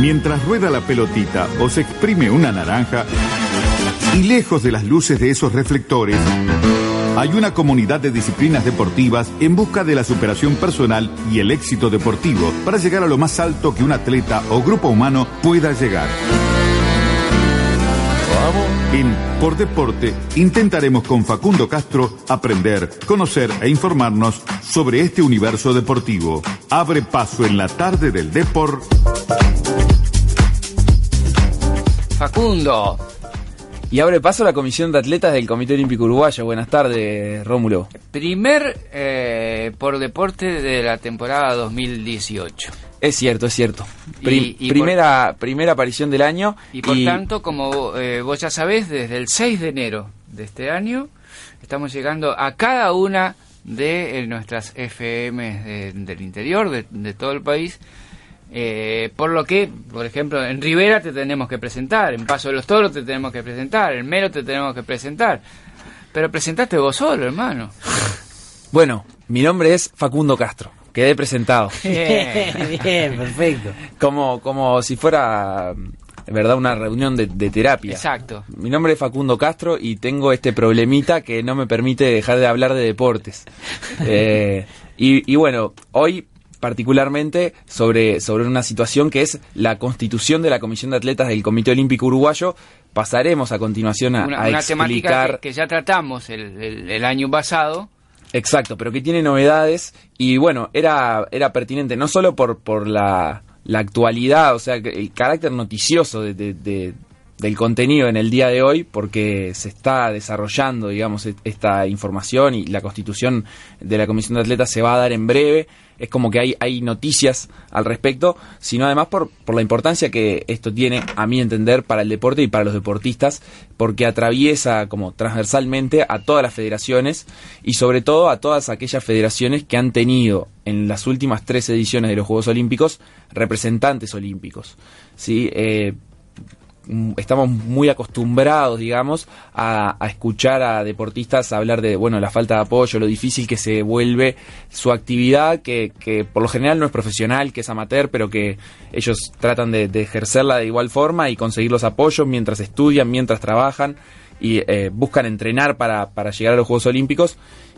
Mientras rueda la pelotita o se exprime una naranja, y lejos de las luces de esos reflectores, hay una comunidad de disciplinas deportivas en busca de la superación personal y el éxito deportivo para llegar a lo más alto que un atleta o grupo humano pueda llegar. En Por Deporte intentaremos con Facundo Castro aprender, conocer e informarnos sobre este universo deportivo. Abre paso en la tarde del Deport. Facundo. Y abre paso la Comisión de Atletas del Comité Olímpico Uruguayo. Buenas tardes, Rómulo. Primer eh, por deporte de la temporada 2018. Es cierto, es cierto. Y- y primera, primera aparición del año. Y por tanto, como eh, vos ya sabés, desde el 6 de enero de este año estamos llegando a cada una de eh, nuestras FM de- del interior, de, de todo el país. Eh, por lo que, por ejemplo, en Rivera te tenemos que presentar, en Paso de los Toros te tenemos que presentar, en Mero te tenemos que presentar. Pero presentaste vos solo, hermano. Bueno, mi nombre es Facundo Castro. Quedé presentado. Bien. Bien, perfecto. como, como si fuera, verdad, una reunión de, de terapia. Exacto. Mi nombre es Facundo Castro y tengo este problemita que no me permite dejar de hablar de deportes. Eh, y, y bueno, hoy particularmente sobre, sobre una situación que es la constitución de la Comisión de Atletas del Comité Olímpico Uruguayo. Pasaremos a continuación a, Una, a una temática que, que ya tratamos el, el- el año pasado. Exacto, pero que tiene novedades y bueno, era, era pertinente no solo por, por la, la actualidad, o sea, el carácter noticioso de, de- de- del contenido en el día de hoy, porque se está desarrollando, digamos, e- esta información y la constitución de la Comisión de Atletas se va a dar en breve. Es como que hay, hay noticias al respecto, sino además por, por la importancia que esto tiene, a mi entender, para el deporte y para los deportistas, porque atraviesa como transversalmente a todas las federaciones y sobre todo a todas aquellas federaciones que han tenido en las últimas tres ediciones de los Juegos Olímpicos representantes olímpicos. ¿sí? Eh, estamos muy acostumbrados, digamos, a, escuchar a deportistas hablar de, bueno, la falta de apoyo, lo difícil que se vuelve su actividad, que, que por lo general no es profesional, que es amateur, pero que ellos tratan de, de ejercerla de igual forma y conseguir los apoyos mientras estudian, mientras trabajan y eh, buscan entrenar para, para llegar a los Juegos Olímpicos.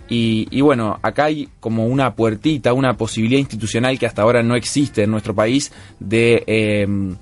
Y, y bueno, acá hay como una puertita, una posibilidad institucional que hasta ahora no existe en nuestro país de... em,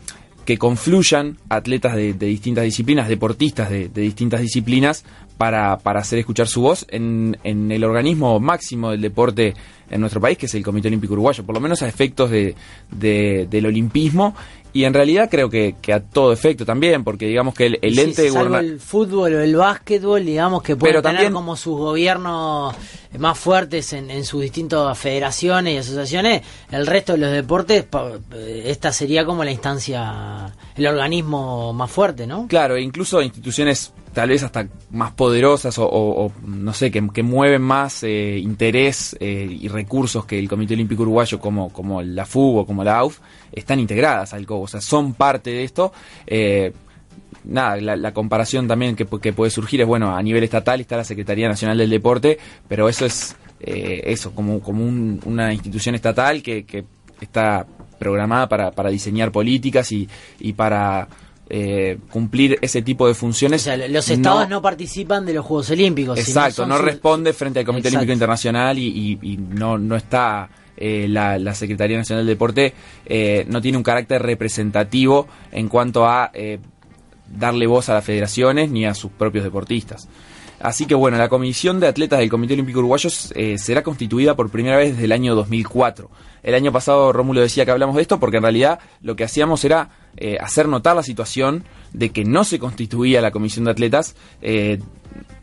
que confluyan atletas de, distintas disciplinas, deportistas de, distintas disciplinas, para, para hacer escuchar su voz en, en el organismo máximo del deporte en nuestro país, que es el Comité Olímpico Uruguayo, por lo menos a efectos de- del olimpismo, y en realidad creo que, que a todo efecto también, porque digamos que el, el Sí, ente salvo el fútbol o el básquetbol, digamos que pueden Pero tener también- como sus gobiernos más fuertes en, en sus distintas federaciones y asociaciones, el resto de los deportes, eh, esta sería como la instancia, el organismo más fuerte, ¿no? Claro, e incluso instituciones tal vez hasta más poderosas o, no sé, que, que mueven más eh, interés eh, y recursos que el Comité Olímpico Uruguayo como, como la FUB o como la AUF, están integradas al COBO, o sea, son parte de esto. Eh, nada, la, comparación también que, que puede surgir es, bueno, a nivel estatal está la Secretaría Nacional del Deporte, pero eso es eso, como, como un- una institución estatal que, que está programada para, para diseñar políticas y, y para eh, cumplir ese tipo de O funciones. sea, los estados no, participan de los Juegos Olímpicos. Exacto, no responde frente al Comité Exacto. Olímpico Internacional y, y- y no, no está eh, la, la Secretaría Nacional del Deporte, eh, no tiene un carácter representativo en cuanto a eh, darle voz a las federaciones ni a sus propios deportistas. Así que bueno, la Comisión de Atletas del Comité Olímpico Uruguayo eh, será constituida por primera vez desde el año 2004. El año pasado Rómulo decía que hablamos de esto porque en realidad lo que hacíamos era eh, hacer notar la situación de que no se constituía la Comisión de Atletas eh,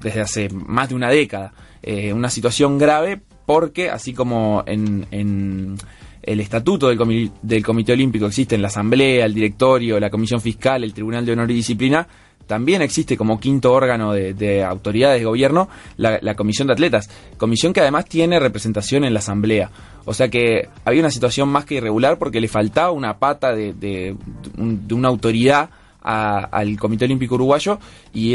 desde hace más de una década. Eh, una situación grave porque así como en, en el estatuto del, del Comité Olímpico existen la Asamblea, el Directorio, la Comisión Fiscal, el Tribunal de Honor y Disciplina, también existe como quinto órgano de, de autoridades de gobierno la, la Comisión de Atletas, comisión que además tiene representación en la Asamblea. O sea que había una situación más que irregular porque le faltaba una pata de, de- un- de una autoridad a- al Comité Olímpico Uruguayo y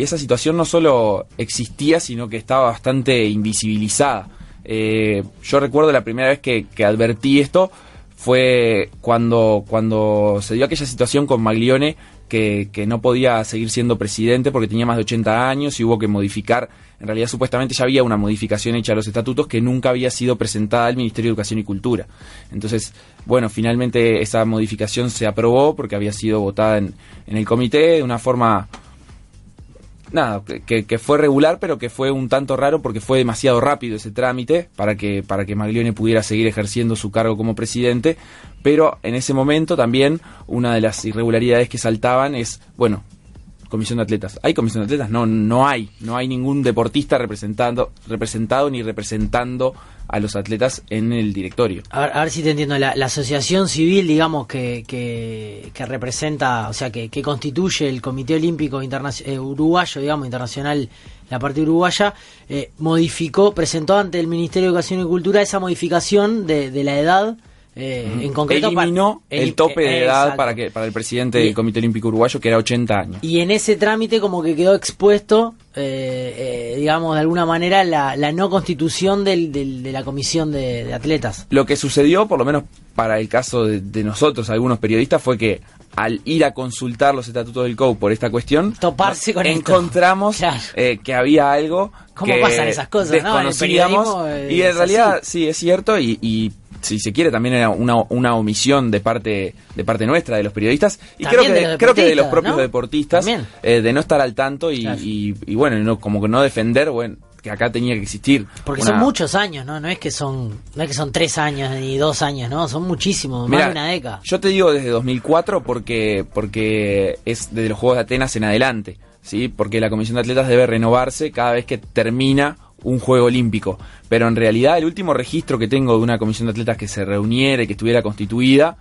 esa situación no solo existía, sino que estaba bastante invisibilizada. Eh, yo recuerdo la primera vez que, que advertí esto fue cuando, cuando se dio aquella situación con Maglione que, que, no podía seguir siendo presidente porque tenía más de 80 años y hubo que modificar. En realidad, supuestamente ya había una modificación hecha a los estatutos que nunca había sido presentada al Ministerio de Educación y Cultura. Entonces, bueno, finalmente esa modificación se aprobó porque había sido votada en, en el comité de una forma nada, que, que, fue regular, pero que fue un tanto raro porque fue demasiado rápido ese trámite para que, para que Maglione pudiera seguir ejerciendo su cargo como presidente. Pero en ese momento también una de las irregularidades que saltaban es, bueno, comisión de atletas. ¿Hay comisión de atletas? No, no hay. No hay ningún deportista representando, representado ni representando a los atletas en el directorio. A ver, a ver si te entiendo. La, la asociación civil, digamos, que, que, que, representa, o sea, que, que constituye el Comité Olímpico eh, Uruguayo, digamos, internacional, la parte uruguaya, eh, modificó, presentó ante el Ministerio de Educación y Cultura esa modificación de, de la edad eh, en concreto eliminó para, el tope de edad para que para el presidente y, del Comité Olímpico Uruguayo que era 80 años y en ese trámite como que quedó expuesto eh, eh, digamos de alguna manera la, la no constitución del, del, de la comisión de, de, atletas lo que sucedió por lo menos para el caso de, de, nosotros algunos periodistas fue que al ir a consultar los estatutos del COU por esta cuestión toparse con encontramos claro. eh, que había algo ¿Cómo que pasan esas cosas desconocíamos ¿no? y en realidad así. sí es cierto y, y si se quiere, también era una, una omisión de parte de parte nuestra, de los periodistas, y creo que, de, creo que de los propios ¿no? deportistas, eh, de no estar al tanto y, claro. y, y bueno, no, como que no defender, bueno, que acá tenía que existir. Porque una... son muchos años, ¿no? No es que son, no es que son tres años ni dos años, ¿no? Son muchísimos, más de una década. Yo te digo desde 2004 porque, porque es desde los Juegos de Atenas en adelante, ¿sí? Porque la Comisión de Atletas debe renovarse cada vez que termina un juego olímpico. Pero en realidad el último registro que tengo de una comisión de atletas que se reuniera y que estuviera constituida,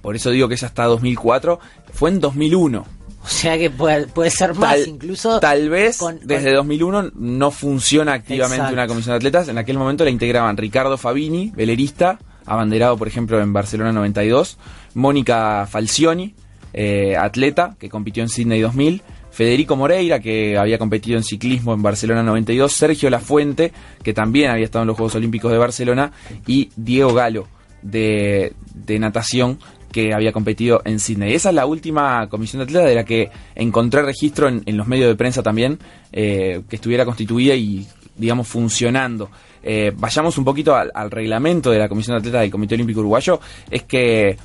por eso digo que es hasta 2004, fue en 2001. O sea que puede, puede ser más tal, incluso. Tal vez con, desde con... 2001 no funciona activamente Exacto. una comisión de atletas. En aquel momento la integraban Ricardo Fabini, velerista, abanderado por ejemplo en Barcelona 92, Mónica Falcioni, eh, atleta que compitió en Sydney 2000, Federico Moreira, que había competido en ciclismo en Barcelona 92, Sergio Lafuente, que también había estado en los Juegos Olímpicos de Barcelona, y Diego Galo, de, de natación, que había competido en Sydney. Esa es la última comisión de atletas de la que encontré registro en, los medios de prensa también, eh, que estuviera constituida y, digamos, funcionando. Eh, vayamos un poquito al, al, reglamento de la comisión de atletas del Comité Olímpico Uruguayo, es que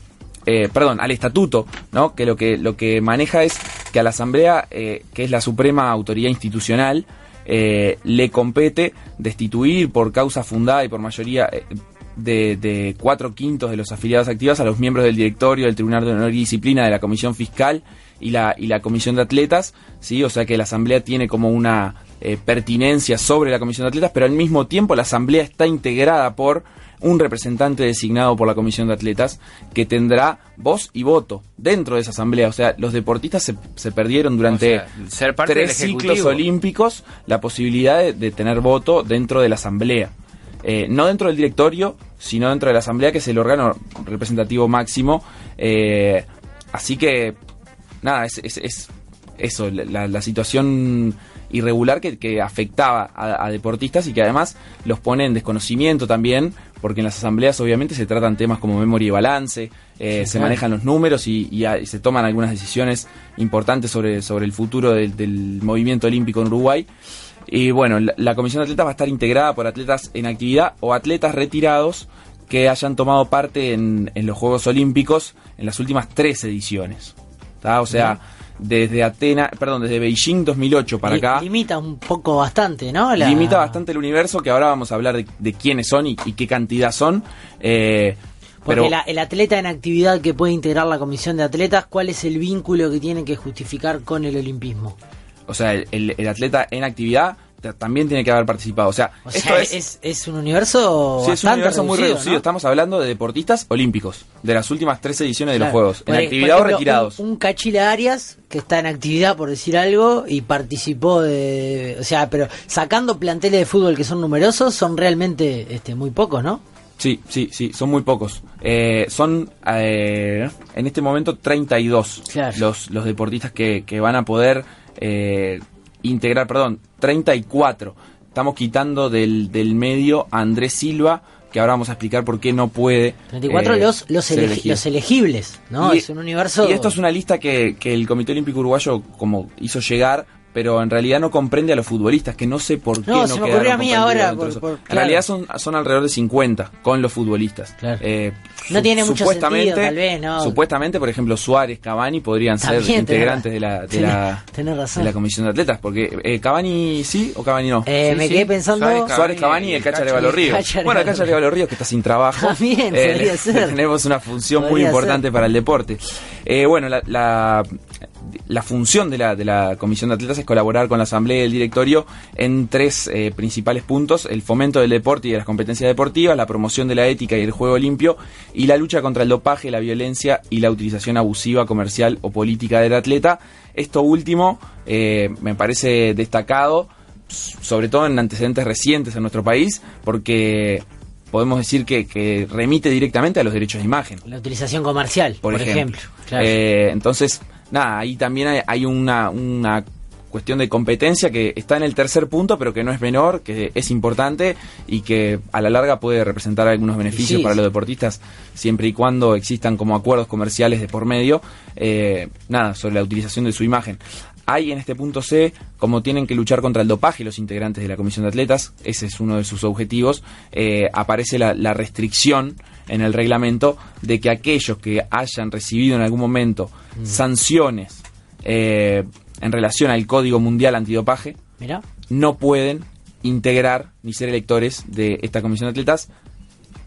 eh, perdón, al estatuto, ¿no? Que lo que lo que maneja es a la Asamblea, eh, que es la suprema autoridad institucional, eh, le compete destituir por causa fundada y por mayoría eh, de, de, cuatro quintos de los afiliados activos a los miembros del directorio, del Tribunal de Honor y Disciplina, de la Comisión Fiscal y la, y la Comisión de Atletas, ¿sí? O sea que la Asamblea tiene como una eh, pertinencia sobre la Comisión de Atletas, pero al mismo tiempo la Asamblea está integrada por un representante designado por la Comisión de Atletas que tendrá voz y voto dentro de esa asamblea. O sea, los deportistas se, se perdieron durante o sea, tres ciclos olímpicos la posibilidad de, de, tener voto dentro de la asamblea. Eh, no dentro del directorio, sino dentro de la asamblea, que es el órgano representativo máximo. Eh, así que, nada, es, es, es eso, la, la situación irregular que, que afectaba a, a, deportistas y que además los pone en desconocimiento también, porque en las asambleas obviamente se tratan temas como memoria y balance, eh, sí, se claro. manejan los números y, y, y, se toman algunas decisiones importantes sobre, sobre el futuro del, del movimiento olímpico en Uruguay. Y bueno, la, la Comisión de Atletas va a estar integrada por atletas en actividad o atletas retirados que hayan tomado parte en, en los Juegos Olímpicos en las últimas tres ediciones. ¿tá? O sea, desde Atenas, perdón, desde Beijing 2008 para acá. Limita un poco bastante, ¿no? La... Limita bastante el universo, que ahora vamos a hablar de, de quiénes son y, y, qué cantidad son. Eh, porque pero... la, el atleta en actividad que puede integrar la comisión de atletas, ¿cuál es el vínculo que tiene que justificar con el olimpismo? O sea, el, el, el atleta en actividad también tiene que haber participado. O sea, o sea es, es, es, un universo. Sí, es un universo reducido, muy reducido. ¿no? Estamos hablando de deportistas olímpicos, de las últimas tres ediciones de los Juegos, en actividad ejemplo, o retirados. Un, un, Cachila Arias que está en actividad, por decir algo, y participó de. O sea, pero sacando planteles de fútbol que son numerosos, son realmente este, muy pocos, ¿no? Sí, sí, sí, son muy pocos. Eh, son eh, en este momento 32 claro. los, los deportistas que, que van a poder. Eh, integrar, perdón, 34. Estamos quitando del, del medio a Andrés Silva que ahora vamos a explicar por qué no puede. 34 eh, los, los, elegi- los elegibles, ¿no? Y- es un universo. Y esto es una lista que, que el Comité Olímpico Uruguayo como hizo llegar, pero en realidad no comprende a los futbolistas, que no sé por qué No, no, se me quedaron ocurrió a mí ahora, de por- En realidad son, son alrededor de 50 con los futbolistas. Claro. Eh, No su- tiene mucho supuestamente, sentido, tal vez, ¿no? Supuestamente, por ejemplo, Suárez, Cavani podrían ser También, integrantes ra- de la, de, tenés- la, tenés razón. de la comisión de atletas, porque eh, Cavani sí o Cavani no. Eh, Sí, me sí. quedé pensando. Suárez, Suárez, Cavani y el Cacha Arevalo Ríos. Bueno, el Cacha. Arevalo Ríos que está sin trabajo. También, Eh, podría ser. Tenemos una función muy importante ser. para el deporte. Eh, bueno, la, la, la función de la, de la Comisión de Atletas es colaborar con la Asamblea y el Directorio en tres eh, principales puntos. El fomento del deporte y de las competencias deportivas, la promoción de la ética y el juego limpio y la lucha contra el dopaje, la violencia y la utilización abusiva, comercial o política del atleta. Esto último eh, me parece destacado sobre todo en antecedentes recientes en nuestro país, porque podemos decir que, que remite directamente a los derechos de imagen, La utilización comercial, por, por, ejemplo. ejemplo. Claro. Eh, entonces, nada, ahí también hay, hay una, una cuestión de competencia que está en el tercer punto, pero que no es menor, que es importante y que a la larga puede representar algunos beneficios Sí, para sí. los deportistas, siempre y cuando existan como acuerdos comerciales de por medio, eh, nada, sobre la utilización de su imagen. Hay en este punto C como tienen que luchar contra el dopaje los integrantes de la Comisión de Atletas, ese es uno de sus objetivos, eh, aparece la, la restricción en el reglamento de que aquellos que hayan recibido en algún momento sanciones eh, en relación al Código Mundial Antidopaje Mira, no pueden integrar ni ser electores de esta Comisión de Atletas.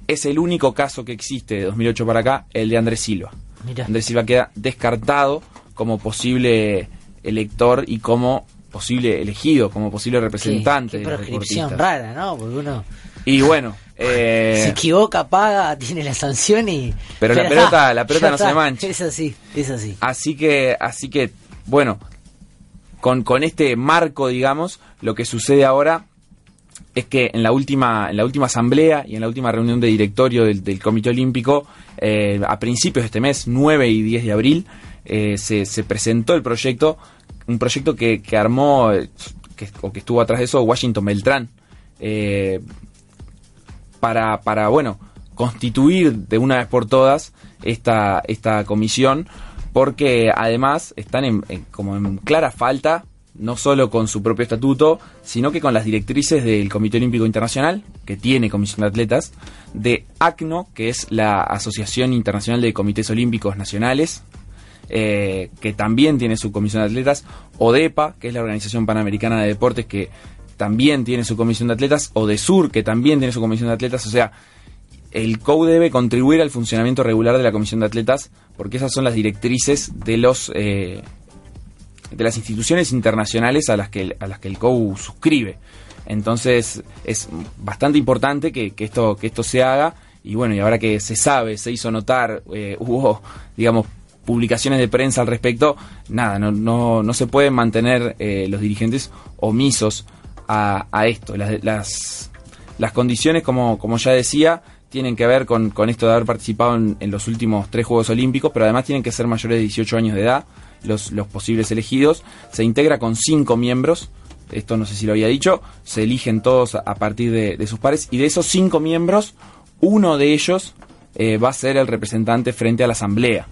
Es el único caso que existe de 2008 para acá, el de Andrés Silva. mira. Andrés Silva queda descartado como posible elector y como posible elegido, como posible representante Qué, qué de los proscripción rara, ¿no? Porque uno Y bueno, eh, se equivoca, paga, tiene la sanción y. Pero la pelota- está, la pelota no se está. mancha. Es así, es así. Así que, así que, bueno, con, con este marco, digamos, lo que sucede ahora es que en la última, en la última asamblea y en la última reunión de directorio del, del Comité Olímpico, eh, a principios de este mes, 9 y 10 de abril, eh, se, se presentó el proyecto, un proyecto que, armó, o que estuvo atrás de eso, Washington Beltrán, eh, para, para, bueno, constituir de una vez por todas esta, esta comisión, porque además están en, en- como en clara falta, no solo con su propio estatuto, sino que con las directrices del Comité Olímpico Internacional, que tiene comisión de atletas, de ACNO, que es la Asociación Internacional de Comités Olímpicos Nacionales, eh, que también tiene su comisión de atletas, ODEPA, que es la Organización Panamericana de Deportes, que también tiene su comisión de atletas, ODESUR, que también tiene su comisión de atletas, o sea, el COU debe contribuir al funcionamiento regular de la comisión de atletas, porque esas son las directrices de los eh, de las instituciones internacionales a las que a las que el COU suscribe. Entonces es bastante importante que, que esto que esto se haga y bueno y ahora que se sabe se hizo notar eh, hubo digamos publicaciones de prensa al respecto nada no no, no se pueden mantener eh, los dirigentes omisos a, a esto las, las las condiciones como como ya decía tienen que ver con, con esto de haber participado en, los últimos tres Juegos Olímpicos, pero además tienen que ser mayores de 18 años de edad, los, los posibles elegidos. Se integra con cinco miembros, esto no sé si lo había dicho, se eligen todos a, a partir de, de sus pares, y de esos cinco miembros, uno de ellos eh, va a ser el representante frente a la Asamblea.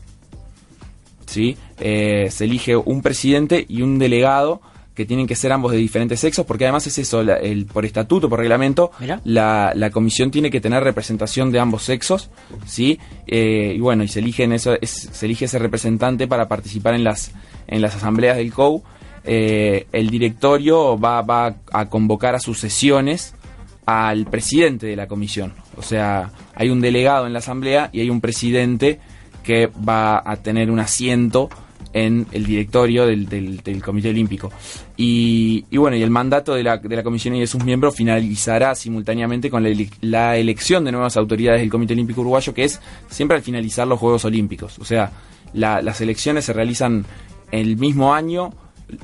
¿Sí? Eh, se elige un presidente y un delegado que tienen que ser ambos de diferentes sexos, porque además es eso, la- el, por estatuto, por reglamento, la, la comisión tiene que tener representación de ambos sexos, ¿sí? Eh, y bueno, y se, eligen eso, es- se elige ese representante para participar en las, en las asambleas del COU. Eh, el directorio va, va a convocar a sus sesiones al presidente de la comisión. O sea, hay un delegado en la asamblea y hay un presidente que va a tener un asiento en el directorio del, del- Comité Olímpico. Y, y bueno, y el mandato de la, de la comisión y de sus miembros finalizará simultáneamente con la elección de nuevas autoridades del Comité Olímpico Uruguayo, que es siempre al finalizar los Juegos Olímpicos. O sea, la- las elecciones se realizan el mismo año,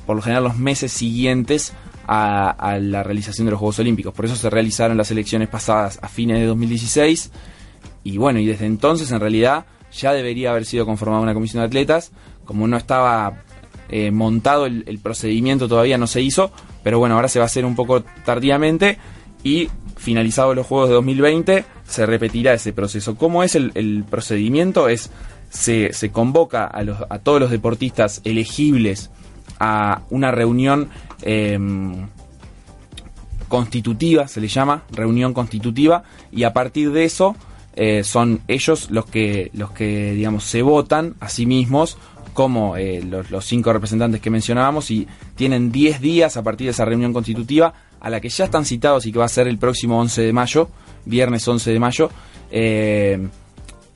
por lo general los meses siguientes a, a la realización de los Juegos Olímpicos. Por eso se realizaron las elecciones pasadas a fines de 2016 y bueno, y desde entonces en realidad ya debería haber sido conformada una comisión de atletas. Como no estaba eh, montado el, procedimiento todavía no se hizo, pero bueno, ahora se va a hacer un poco tardíamente y finalizados los Juegos de 2020, se repetirá ese proceso. ¿Cómo es el, procedimiento? Es se, convoca a, todos los deportistas elegibles a una reunión eh, constitutiva, se le llama, reunión constitutiva, y a partir de eso eh, son ellos los que, los que, digamos, se votan a sí mismos como eh, los, los, cinco representantes que mencionábamos y tienen 10 días a partir de esa reunión constitutiva a la que ya están citados y que va a ser el próximo 11 de mayo, viernes 11 de mayo. Eh,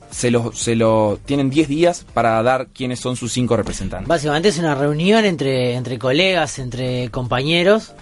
se lo, se lo tienen 10 días para dar quiénes son sus cinco representantes. Básicamente es una reunión entre, entre colegas, entre compañeros,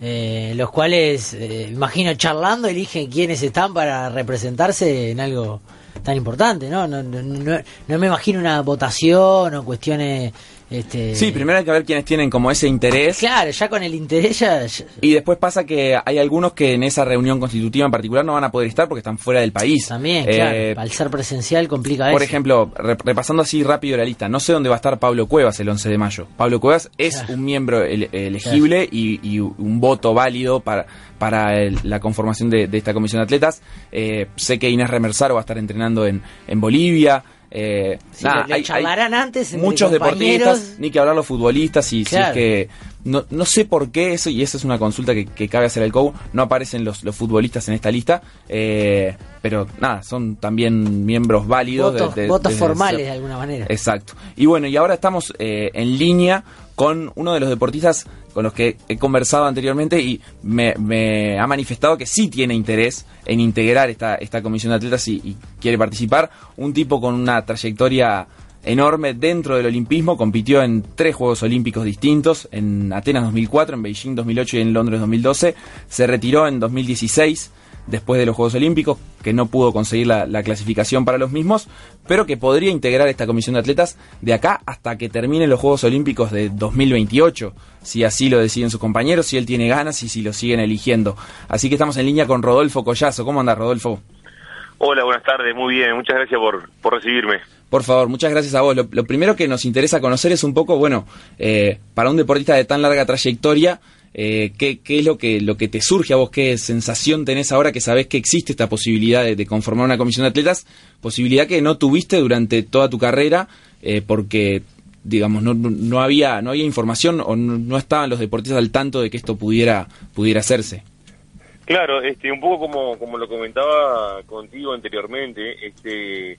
eh, los cuales, eh, imagino, charlando eligen quiénes están para representarse en algo tan importante, ¿no? No, no, no, no me imagino una votación o cuestiones... Este... Sí, primero hay que ver quiénes tienen como ese interés. Claro, ya con el interés ya. Y después pasa que hay algunos que en esa reunión constitutiva en particular no van a poder estar porque están fuera del país. También, eh, claro, al ser presencial complica Por eso. ejemplo, re repasando así rápido la lista, no sé dónde va a estar Pablo Cuevas el 11 de mayo. Pablo Cuevas es claro. un miembro ele elegible claro. y, y, un voto válido para, para el, la conformación de, de, esta comisión de atletas. Eh, sé que Inés Remersaro va a estar entrenando en, en Bolivia. Eh, sí, nada, le, le hay, hay antes muchos deportistas, ni que hablar los futbolistas, y claro. si es que no, no sé por qué eso, y esa es una consulta que, que cabe hacer al COU, no aparecen los, los futbolistas en esta lista, eh, pero nada, son también miembros válidos. Votos, de, de, votos formales de, de alguna manera. Exacto. Y bueno, y ahora estamos eh, en línea con uno de los deportistas con los que he conversado anteriormente y me, me, ha manifestado que sí tiene interés en integrar esta, esta comisión de atletas y, y, quiere participar. Un tipo con una trayectoria enorme dentro del olimpismo, compitió en tres Juegos Olímpicos distintos, en Atenas 2004, en Beijing 2008 y en Londres 2012. Se retiró en 2016 después de los Juegos Olímpicos, que no pudo conseguir la, la, clasificación para los mismos, pero que podría integrar esta comisión de atletas de acá hasta que terminen los Juegos Olímpicos de 2028, si así lo deciden sus compañeros, si él tiene ganas y si lo siguen eligiendo. Así que estamos en línea con Rodolfo Collazo. ¿Cómo anda, Rodolfo? Hola, buenas tardes, muy bien, muchas gracias por, por recibirme. Por favor, muchas gracias a vos. Lo, lo, primero que nos interesa conocer es un poco, bueno, eh, para un deportista de tan larga trayectoria, eh, ¿qué, ¿qué, es lo que, lo que te surge a vos? ¿Qué sensación tenés ahora que sabés que existe esta posibilidad de, conformar una comisión de atletas? Posibilidad que no tuviste durante toda tu carrera eh, porque digamos no, no había no había información o no, no, estaban los deportistas al tanto de que esto pudiera pudiera hacerse claro este un poco como como lo comentaba contigo anteriormente este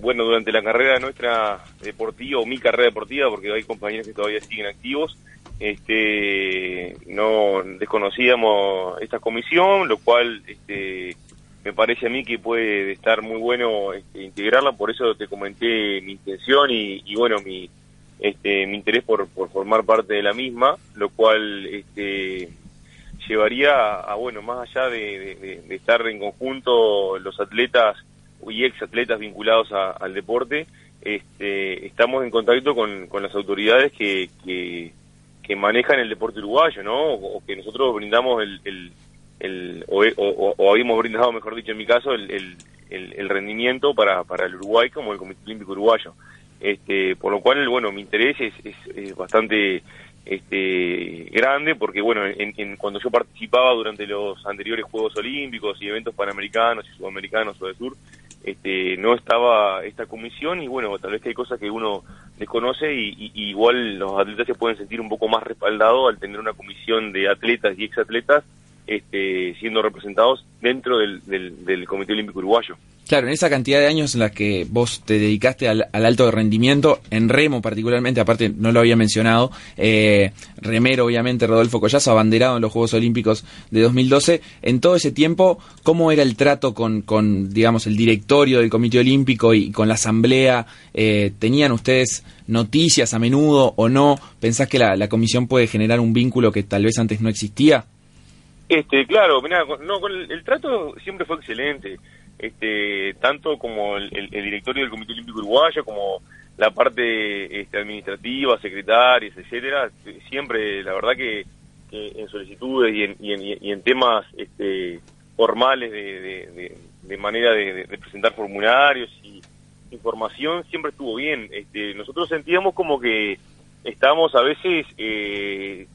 bueno durante la carrera nuestra deportiva o mi carrera deportiva porque hay compañeros que todavía siguen activos este no desconocíamos esta comisión lo cual este me parece a mí que puede estar muy bueno este, integrarla, por eso te comenté mi intención y, y bueno, mi, este, mi interés por, por, formar parte de la misma, lo cual este, llevaría a, bueno, más allá de, estar en conjunto los atletas y ex atletas vinculados a, al deporte, este, estamos en contacto con, con las autoridades que, que, manejan el deporte uruguayo, ¿no? O, que nosotros brindamos el, el o, habíamos brindado, mejor dicho, en mi caso, el, el, el, rendimiento para, para el Uruguay como el Comité Olímpico Uruguayo. Este, por lo cual, bueno, mi interés es, es, es bastante este, grande porque, bueno, en, en, cuando yo participaba durante los anteriores Juegos Olímpicos y eventos panamericanos y sudamericanos o de sur, este, no estaba esta comisión y, bueno, tal vez que hay cosas que uno desconoce y, igual los atletas se pueden sentir un poco más respaldados al tener una comisión de atletas y exatletas este, siendo representados dentro del, del, Comité Olímpico Uruguayo. Claro, en esa cantidad de años en la que vos te dedicaste al, al alto rendimiento, en remo particularmente, aparte no lo había mencionado, eh, remero obviamente Rodolfo Collazo, abanderado en los Juegos Olímpicos de 2012, en todo ese tiempo, ¿cómo era el trato con, con digamos, el directorio del Comité Olímpico y con la Asamblea? Eh, ¿Tenían ustedes noticias a menudo o no? ¿Pensás que la, comisión puede generar un vínculo que tal vez antes no existía? Este, claro, mirá, no, el, trato siempre fue excelente, este, tanto como el, directorio del Comité Olímpico Uruguayo, como la parte este, administrativa, secretarias, etcétera, siempre, la verdad que, en solicitudes y en, y en, y en temas este, formales de, manera de, presentar formularios y información, siempre estuvo bien. Este, nosotros sentíamos como que estábamos a veces eh,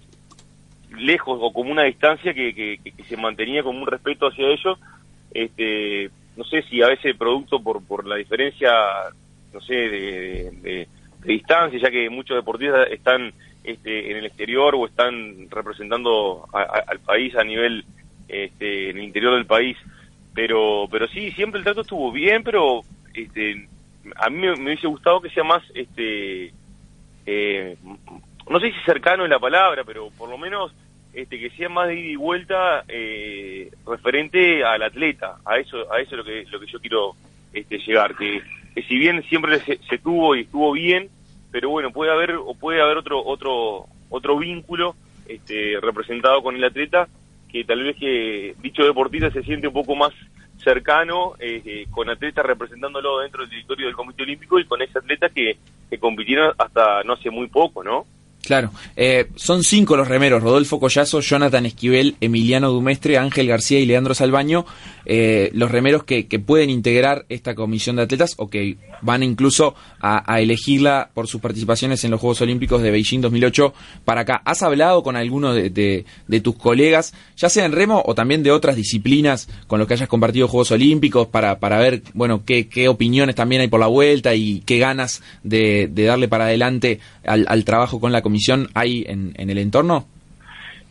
lejos o como una distancia que, que, que, se mantenía como un respeto hacia ellos. Este, no sé si a veces producto por, por la diferencia, no sé, de, de, distancia, ya que muchos deportistas están este, en el exterior o están representando al país a nivel este, en el interior del país. Pero, pero sí, siempre el trato estuvo bien, pero este, a mí me, hubiese gustado que sea más, este, eh, no sé si cercano es la palabra, pero por lo menos este, que sea más de ida y vuelta eh, referente al atleta. A eso, a eso es lo que, lo que yo quiero este, llegar. Que, si bien siempre se, tuvo y estuvo bien, pero bueno, puede haber o puede haber otro otro otro vínculo este, representado con el atleta que tal vez que dicho deportista se siente un poco más cercano eh, con atletas representándolo dentro del directorio del Comité Olímpico y con ese atleta que, que compitieron hasta no hace muy poco, ¿no? Claro, eh, son cinco los remeros, Rodolfo Collazo, Jonathan Esquivel, Emiliano Dumestre, Ángel García y Leandro Salvaño, eh, los remeros que, que, pueden integrar esta comisión de atletas o que van incluso a, elegirla por sus participaciones en los Juegos Olímpicos de Beijing 2008 para acá. ¿Has hablado con alguno de, de, tus colegas, ya sea en remo o también de otras disciplinas con los que hayas compartido Juegos Olímpicos para, para ver, bueno, qué, qué opiniones también hay por la vuelta y qué ganas de, de darle para adelante al, al trabajo con la comisión? Hay en, el entorno?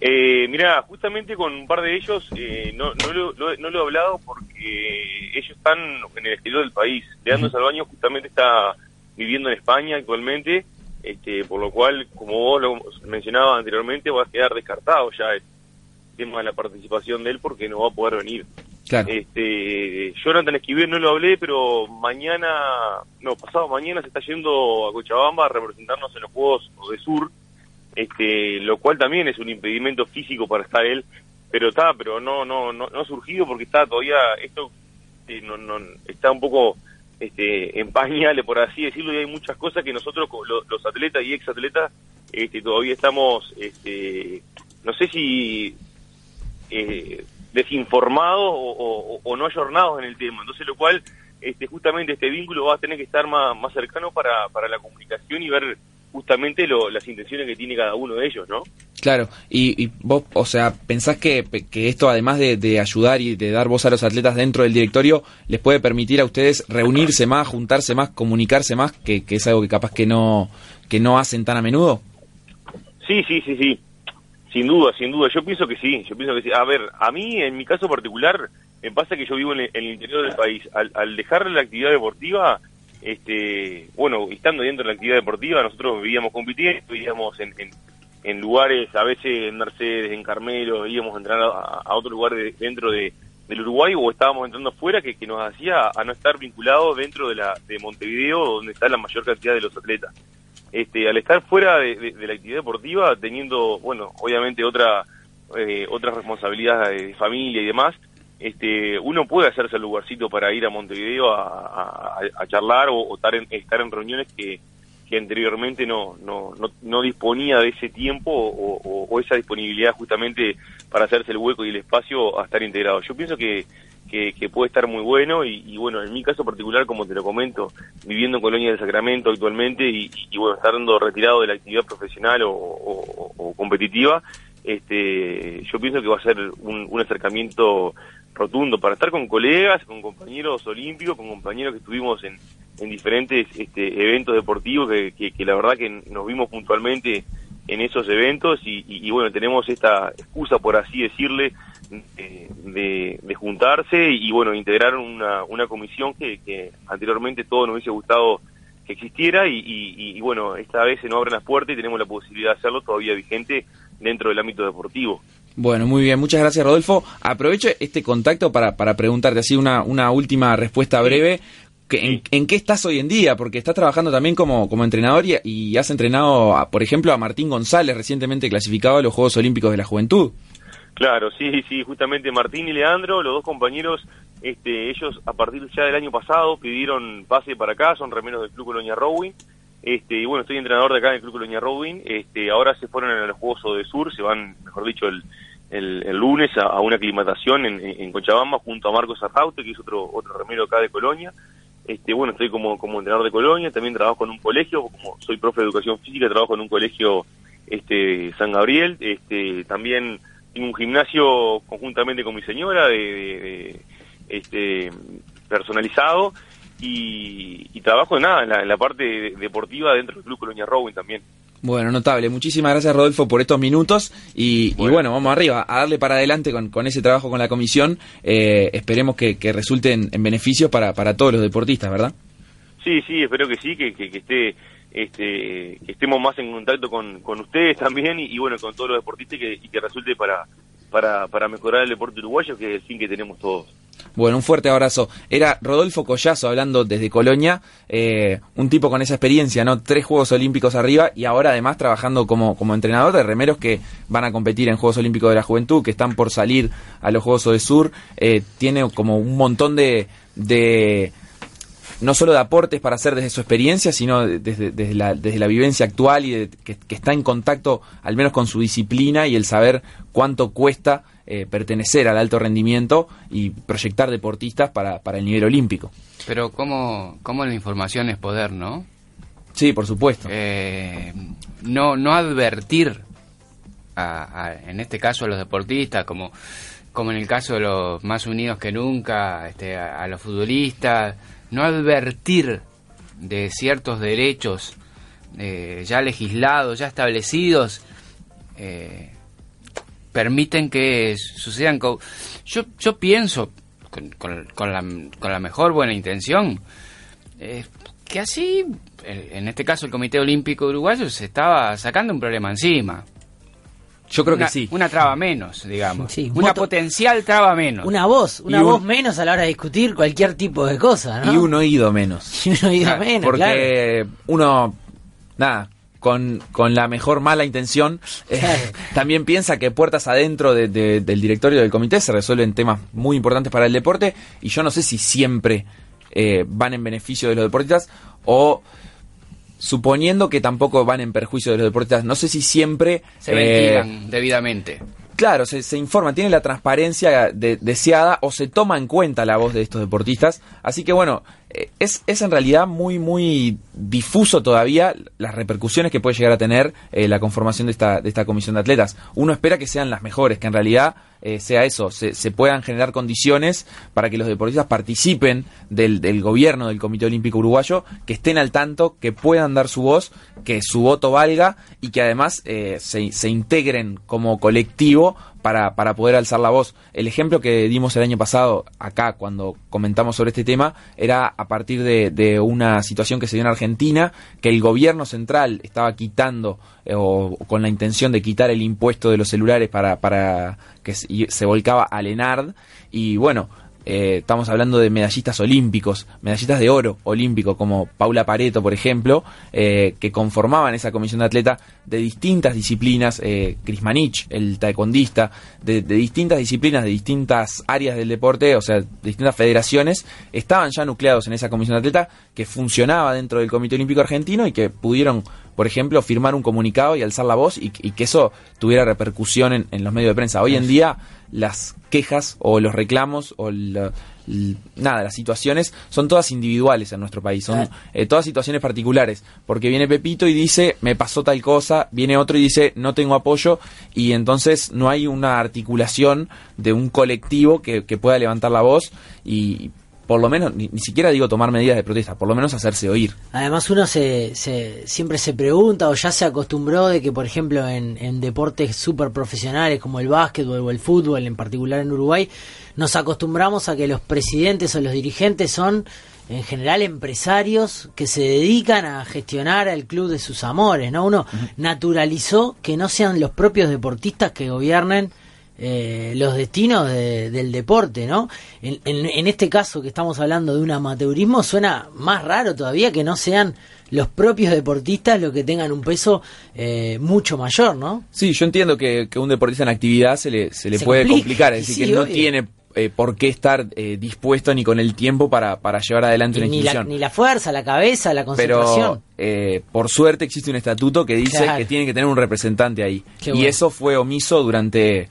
Eh, mira, justamente con un par de ellos eh, no, no, lo, no lo he hablado porque ellos están en el exterior del país. Leandro Salvaño justamente está viviendo en España actualmente, este, por lo cual, como vos lo mencionabas anteriormente, va a quedar descartado ya tema de la participación de él porque no va a poder venir. Claro. Este, Jonathan Esquivel no lo hablé, pero mañana, no, pasado mañana se está yendo a Cochabamba a representarnos en los Juegos de Sur, este, lo cual también es un impedimento físico para estar él, pero está, pero no, no, no, no ha surgido porque está todavía, esto eh, no, no, está un poco este, en pañales, por así decirlo, y hay muchas cosas que nosotros, los, los atletas y exatletas, este, todavía estamos, este, no sé si eh, desinformados o, no ayornados en el tema. Entonces, lo cual, este, justamente este vínculo va a tener que estar más, más cercano para, para la comunicación y ver justamente lo, las intenciones que tiene cada uno de ellos, ¿no? Claro, y, vos, o sea, ¿pensás que, que esto, además de, ayudar y de dar voz a los atletas dentro del directorio, les puede permitir a ustedes reunirse más, juntarse más, comunicarse más, que, que es algo que capaz que no, que no hacen tan a menudo? Sí, sí, sí, sí. Sin duda, sin duda. Yo pienso que sí, yo pienso que sí. A ver, a mí, en mi caso particular, me pasa que yo vivo en el, interior del país. Al, al dejar la actividad deportiva, este, bueno, estando dentro de la actividad deportiva, nosotros vivíamos compitiendo, vivíamos en, en, lugares, a veces en Mercedes, en Carmelo, íbamos a entrar a, otro lugar dentro de, del Uruguay o estábamos entrando fuera que, que nos hacía a no estar vinculados dentro de, la, de Montevideo, donde está la mayor cantidad de los atletas este, al estar fuera de, la actividad deportiva, teniendo, bueno, obviamente otra eh, otras responsabilidades de familia y demás, este, uno puede hacerse el lugarcito para ir a Montevideo a, charlar o, estar, en, estar en reuniones que, anteriormente no, no, no, disponía de ese tiempo o, esa disponibilidad justamente para hacerse el hueco y el espacio a estar integrado. Yo pienso que, que, puede estar muy bueno y, bueno, en mi caso particular, como te lo comento, viviendo en Colonia del Sacramento actualmente y, bueno, estando retirado de la actividad profesional o, competitiva, este, yo pienso que va a ser un, acercamiento rotundo para estar con colegas, con compañeros olímpicos, con compañeros que estuvimos en, en diferentes este, eventos deportivos que, la verdad que nos vimos puntualmente en esos eventos y, bueno, tenemos esta excusa, por así decirle, de, de, juntarse y bueno, integrar una, una comisión que, que anteriormente todo nos hubiese gustado que existiera y, y, bueno, esta vez se nos abren las puertas y tenemos la posibilidad de hacerlo todavía vigente dentro del ámbito deportivo. Bueno, muy bien, muchas gracias Rodolfo. Aprovecho este contacto para, para preguntarte así una, una última respuesta breve. En, en, qué estás hoy en día? Porque estás trabajando también como, como entrenador y, y has entrenado, por ejemplo, a Martín González, recientemente clasificado a los Juegos Olímpicos de la Juventud. Claro, sí, sí, justamente Martín y Leandro, los dos compañeros, este, ellos a partir ya del año pasado pidieron pase para acá, son remeros del Club Colonia Rowing, este, y bueno, estoy entrenador de acá en el Club Colonia Rowing, este, ahora se fueron a los Juegos de Sur, se van, mejor dicho, el, el, lunes a, una aclimatación en, en, Cochabamba junto a Marcos Arraute, que es otro, otro remero acá de Colonia, este, bueno, estoy como, como entrenador de Colonia, también trabajo en un colegio, como soy profe de educación física, trabajo en un colegio este, San Gabriel. Este, también tengo un gimnasio conjuntamente con mi señora de, este, personalizado y, y trabajo en la, en la parte de- deportiva dentro del Club Colonia Rowing también. Bueno, notable. Muchísimas gracias, Rodolfo, por estos minutos. Y y bueno, vamos arriba, a darle para adelante con, con ese trabajo con la comisión. Eh, esperemos que, que resulte en, en beneficios para, para todos los deportistas, ¿verdad? Sí, sí, espero que sí, que, que, que esté, este, que estemos más en contacto con, con ustedes también y, y bueno, con todos los deportistas y que, y que resulte para, para, para mejorar el deporte uruguayo, que es el fin que tenemos todos. Bueno, un fuerte abrazo. Era Rodolfo Collazo hablando desde Colonia, eh, un tipo con esa experiencia, ¿no? Tres Juegos Olímpicos arriba y ahora además trabajando como, como entrenador de remeros que van a competir en Juegos Olímpicos de la Juventud, que están por salir a los Juegos de Sur. Eh, tiene como un montón de, de no solo de aportes para hacer desde su experiencia, sino de- desde, desde, la, desde la vivencia actual y de- que está en contacto al menos con su disciplina y el saber cuánto cuesta eh, pertenecer al alto rendimiento y proyectar deportistas para, para el nivel olímpico. Pero cómo, cómo la información es poder, ¿no? Sí, por supuesto. Eh, no, no advertir, a, a- en este caso a los deportistas, como, como en el caso de los más unidos que nunca, este, a, a los futbolistas, no advertir de ciertos derechos eh, ya legislados, ya establecidos, eh, permiten que sucedan. co- Yo, yo pienso, con, con- con la, con la mejor buena intención, eh, que así, en este caso el Comité Olímpico Uruguayo se estaba sacando un problema encima. Yo creo una, que sí. Una traba menos, digamos. Sí, una potencial traba menos. Una voz, una un- voz menos a la hora de discutir cualquier tipo de cosa, ¿no? Y un oído menos. Y un oído Claro, menos, Porque uno, nada, con, con la mejor mala intención, eh, también piensa que puertas adentro de- de- del directorio del comité se resuelven temas muy importantes para el deporte y yo no sé si siempre eh, van en beneficio de los deportistas o suponiendo que tampoco van en perjuicio de los deportistas, no sé si siempre... se eh, ventilan debidamente. Claro, se, se informa, tiene la transparencia de- deseada o se toma en cuenta la voz de estos deportistas. Así que bueno, es, es en realidad muy, muy difuso todavía las repercusiones que puede llegar a tener eh, la conformación de esta, de esta comisión de atletas. Uno espera que sean las mejores, que en realidad eh, sea eso, se, se puedan generar condiciones para que los deportistas participen del, del gobierno del Comité Olímpico Uruguayo, que estén al tanto, que puedan dar su voz, que su voto valga y que además eh, se, se integren como colectivo para, para poder alzar la voz. El ejemplo que dimos el año pasado acá cuando comentamos sobre este tema era a partir de, de una situación que se dio en Argentina, que el gobierno central estaba quitando eh, o, con la intención de quitar el impuesto de los celulares para, para que se, se volcaba al ENARD y bueno, eh, estamos hablando de medallistas olímpicos, medallistas de oro olímpico, como Paula Pareto, por ejemplo, eh, que conformaban esa comisión de atleta de distintas disciplinas, eh, el taekwondista, de, de distintas disciplinas, de distintas áreas del deporte, o sea, de distintas federaciones, estaban ya nucleados en esa comisión de atleta que funcionaba dentro del Comité Olímpico Argentino y que pudieron, por ejemplo, firmar un comunicado y alzar la voz y, y que eso tuviera repercusión en, en los medios de prensa. Hoy en día las quejas o los reclamos o la- nada, las situaciones son todas individuales en nuestro país, son eh, todas situaciones particulares, porque viene Pepito y dice, me pasó tal cosa, viene otro y dice, no tengo apoyo, y entonces no hay una articulación de un colectivo que, que pueda levantar la voz y por lo menos, ni, ni siquiera digo tomar medidas de protesta, por lo menos hacerse oír. Además uno se, se- siempre se pregunta o ya se acostumbró de que por ejemplo en, en deportes súper profesionales como el básquetbol o el fútbol en particular en Uruguay nos acostumbramos a que los presidentes o los dirigentes son en general empresarios que se dedican a gestionar al club de sus amores, ¿no? Uno naturalizó que no sean los propios deportistas que gobiernen eh, los destinos de- del deporte, ¿no? En, en- en este caso que estamos hablando de un amateurismo suena más raro todavía que no sean los propios deportistas los que tengan un peso eh, mucho mayor, ¿no? Sí, yo entiendo que, que un deportista en actividad se le, se le Se puede complica, complicar, es decir, sí, que no tiene eh, por qué estar eh, dispuesto ni con el tiempo para, para llevar adelante una Ni la, ni la fuerza, la cabeza, la Pero concentración. eh, por suerte existe un estatuto que dice Claro. que tiene que tener un representante ahí. Qué y bueno. eso fue omiso durante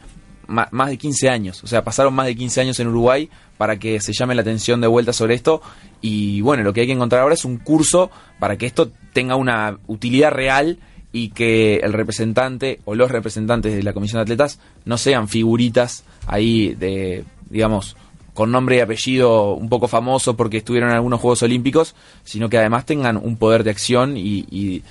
más de 15 años. O sea, pasaron más de 15 años en Uruguay para que se llame la atención de vuelta sobre esto. Y bueno, lo que hay que encontrar ahora es un curso para que esto tenga una utilidad real y que el representante o los representantes de la comisión de atletas no sean figuritas ahí de, digamos, con nombre y apellido un poco famoso porque estuvieron en algunos Juegos Olímpicos, sino que además tengan un poder de acción y, y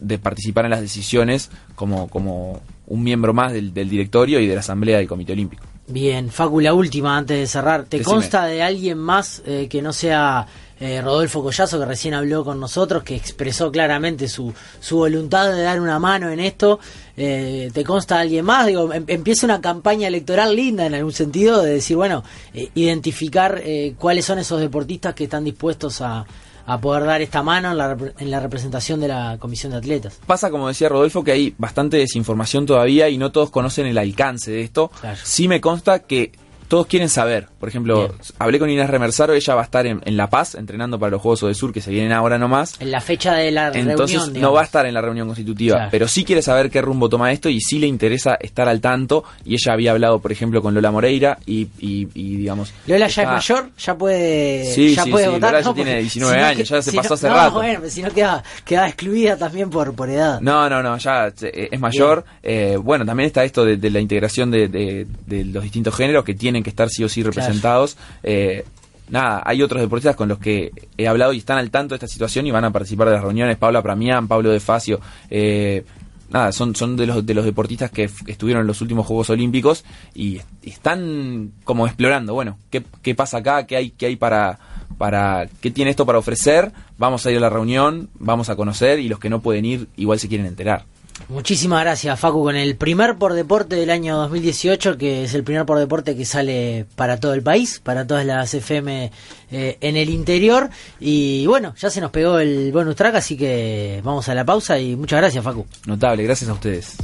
de participar en las decisiones como, como un miembro más del, del directorio y de la asamblea del Comité Olímpico. Bien, Facu, la última antes de cerrar. ¿Te Decime. consta de alguien más eh, que no sea eh, Rodolfo Collazo, que recién habló con nosotros, que expresó claramente su, su voluntad de dar una mano en esto? Eh, ¿Te consta de alguien más? Digo, em- empieza una campaña electoral linda en algún sentido de decir, bueno, eh, identificar eh, cuáles son esos deportistas que están dispuestos a, a poder dar esta mano en la, en la representación de la comisión de atletas. Pasa, como decía Rodolfo, que hay bastante desinformación todavía y no todos conocen el alcance de esto. Claro. Sí me consta que todos quieren saber. Por ejemplo, Bien. hablé con Inés Remersaro, ella va a estar en, en La Paz entrenando para los Juegos de Sur que se vienen ahora nomás. En la fecha de la Entonces reunión. no digamos. va a estar en la reunión constitutiva, Claro. pero sí quiere saber qué rumbo toma esto y sí le interesa estar al tanto. Y ella había hablado, por ejemplo, con Lola Moreira y, y- y, digamos... Lola ya es mayor, ya puede, Sí, ya sí, puede sí, votar. Lola ya ¿no? tiene Porque 19 si no años, que- ya se si pasó no- hace no, rato. bueno, si no queda, queda excluida también por, por edad. No, no, no, ya eh, es mayor. Eh, bueno, también está esto de, de la integración de, de- de los distintos géneros que tienen que estar sí o sí representados. Eh, nada, hay otros deportistas con los que he hablado y están al tanto de esta situación y van a participar de las reuniones. Paula Pramián, Pablo De Facio. eh, nada, son, son de los de los deportistas que estuvieron en los últimos Juegos Olímpicos y, y están como explorando, bueno, qué, qué pasa acá, qué hay, qué hay para, para, qué tiene esto para ofrecer, vamos a ir a la reunión, vamos a conocer y los que no pueden ir igual se quieren enterar. Muchísimas gracias, Facu, con el primer por deporte del año 2018, que es el primer por deporte que sale para todo el país, para todas las FM eh, en el interior. Y bueno, ya se nos pegó el bonus track, así que vamos a la pausa y muchas gracias, Facu. Notable, gracias a ustedes.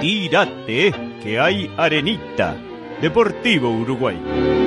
Tírate, que hay arenita. Deportivo Uruguay.